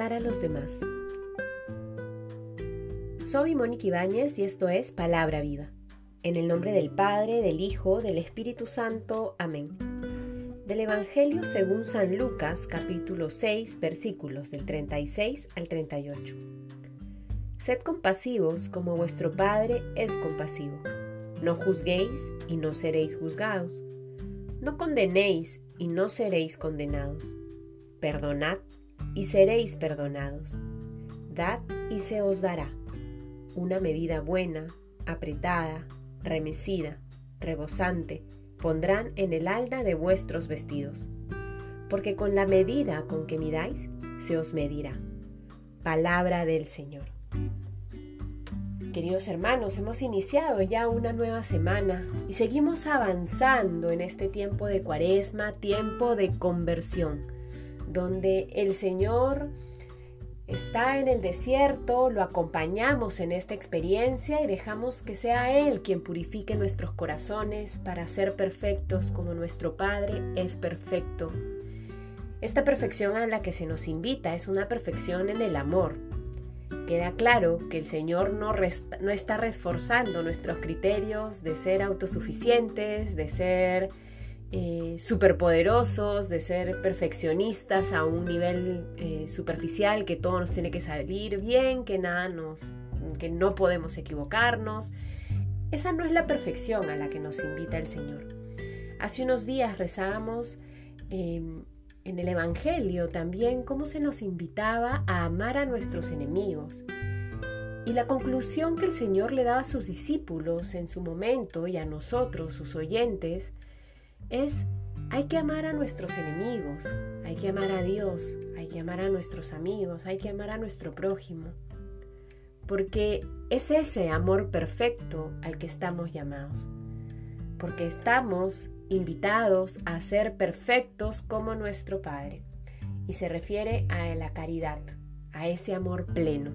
a los demás. Soy Mónica Ibáñez y esto es Palabra Viva. En el nombre del Padre, del Hijo, del Espíritu Santo. Amén. Del Evangelio según San Lucas, capítulo 6, versículos del 36 al 38. Sed compasivos como vuestro Padre es compasivo. No juzguéis y no seréis juzgados. No condenéis y no seréis condenados. Perdonad y seréis perdonados. Dad y se os dará. Una medida buena, apretada, remecida, rebosante, pondrán en el alda de vuestros vestidos. Porque con la medida con que midáis, se os medirá. Palabra del Señor. Queridos hermanos, hemos iniciado ya una nueva semana y seguimos avanzando en este tiempo de cuaresma, tiempo de conversión donde el Señor está en el desierto, lo acompañamos en esta experiencia y dejamos que sea Él quien purifique nuestros corazones para ser perfectos como nuestro Padre es perfecto. Esta perfección a la que se nos invita es una perfección en el amor. Queda claro que el Señor no, no está reforzando nuestros criterios de ser autosuficientes, de ser eh, superpoderosos, de ser perfeccionistas a un nivel eh, superficial, que todo nos tiene que salir bien, que nada nos, que no podemos equivocarnos. Esa no es la perfección a la que nos invita el Señor. Hace unos días rezábamos em, en el Evangelio también cómo se nos invitaba a amar a nuestros enemigos. Y la conclusión que el Señor le daba a sus discípulos en su momento y a nosotros, sus oyentes, es hay que amar a nuestros enemigos, hay que amar a Dios, hay que amar a nuestros amigos, hay que amar a nuestro prójimo, porque es ese amor perfecto al que estamos llamados, porque estamos invitados a ser perfectos como nuestro Padre, y se refiere a la caridad, a ese amor pleno.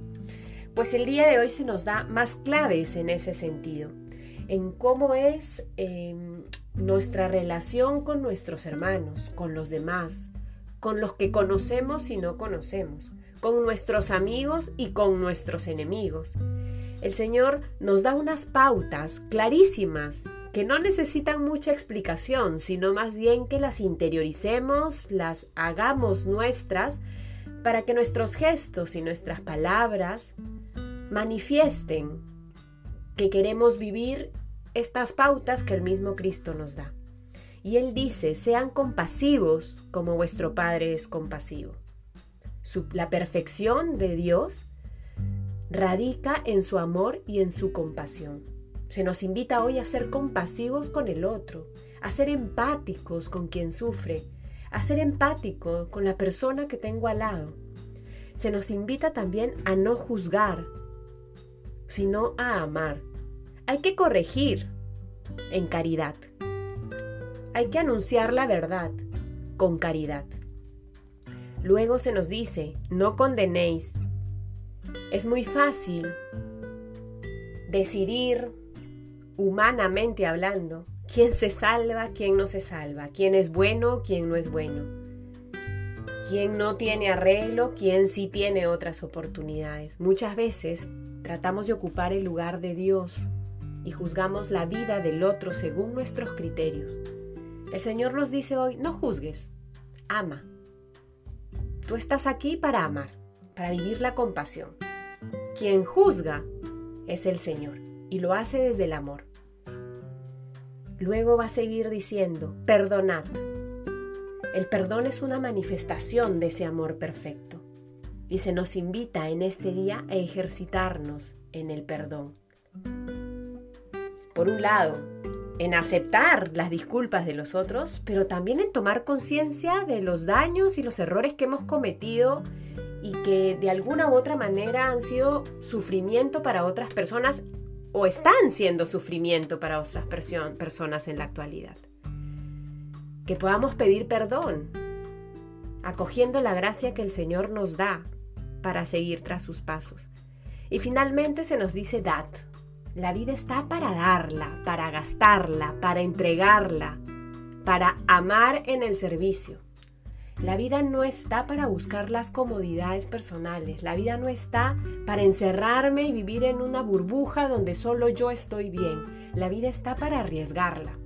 Pues el día de hoy se nos da más claves en ese sentido, en cómo es em, nuestra relación con nuestros hermanos, con los demás, con los que conocemos y no conocemos, con nuestros amigos y con nuestros enemigos. El Señor nos da unas pautas clarísimas que no necesitan mucha explicación, sino más bien que las interioricemos, las hagamos nuestras, para que nuestros gestos y nuestras palabras manifiesten que queremos vivir estas pautas que el mismo Cristo nos da. Y Él dice, sean compasivos como vuestro Padre es compasivo. la perfección de Dios radica en su amor y en su compasión. Se nos invita hoy a ser compasivos con el otro, a ser empáticos con quien sufre, a ser empático con la persona que tengo al lado. Se nos invita también a no juzgar, sino a amar hay que corregir en caridad. Hay que anunciar la verdad con caridad. Luego se nos dice, no condenéis. Es muy fácil decidir, humanamente hablando, quién se salva, quién no se salva, quién es bueno, quién no es bueno, quién no tiene arreglo, quién sí tiene otras oportunidades. Muchas veces tratamos de ocupar el lugar de Dios y juzgamos la vida del otro según nuestros criterios. El Señor nos dice hoy, no juzgues, ama. Tú estás aquí para amar, para vivir la compasión. Quien juzga es el Señor y lo hace desde el amor. Luego va a seguir diciendo, perdonad. El perdón es una manifestación de ese amor perfecto y se nos invita en este día a ejercitarnos en el perdón por un lado, en aceptar las disculpas de los otros, pero también en tomar conciencia de los daños y los errores que hemos cometido y que de alguna u otra manera han sido sufrimiento para otras personas o están siendo sufrimiento para otras personas en la actualidad. Que podamos pedir perdón, acogiendo la gracia que el Señor nos da para seguir tras sus pasos. Y finalmente se nos dice dad, la vida está para darla, para gastarla, para entregarla, para amar en el servicio. La vida no está para buscar las comodidades personales, la vida no está para encerrarme y vivir en una burbuja donde solo yo estoy bien, la vida está para arriesgarla.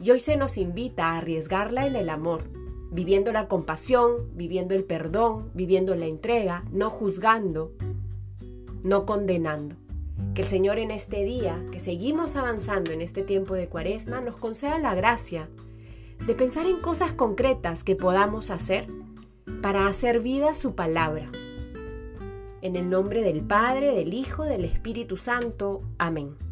Y hoy se nos invita a arriesgarla en el amor, viviendo la compasión, viviendo el perdón, viviendo la entrega, no juzgando, no condenando. Que el Señor en este día, que seguimos avanzando en este tiempo de cuaresma, nos conceda la gracia de pensar en cosas concretas que podamos hacer para hacer vida su palabra. En el nombre del Padre, del Hijo, del Espíritu Santo. Amén.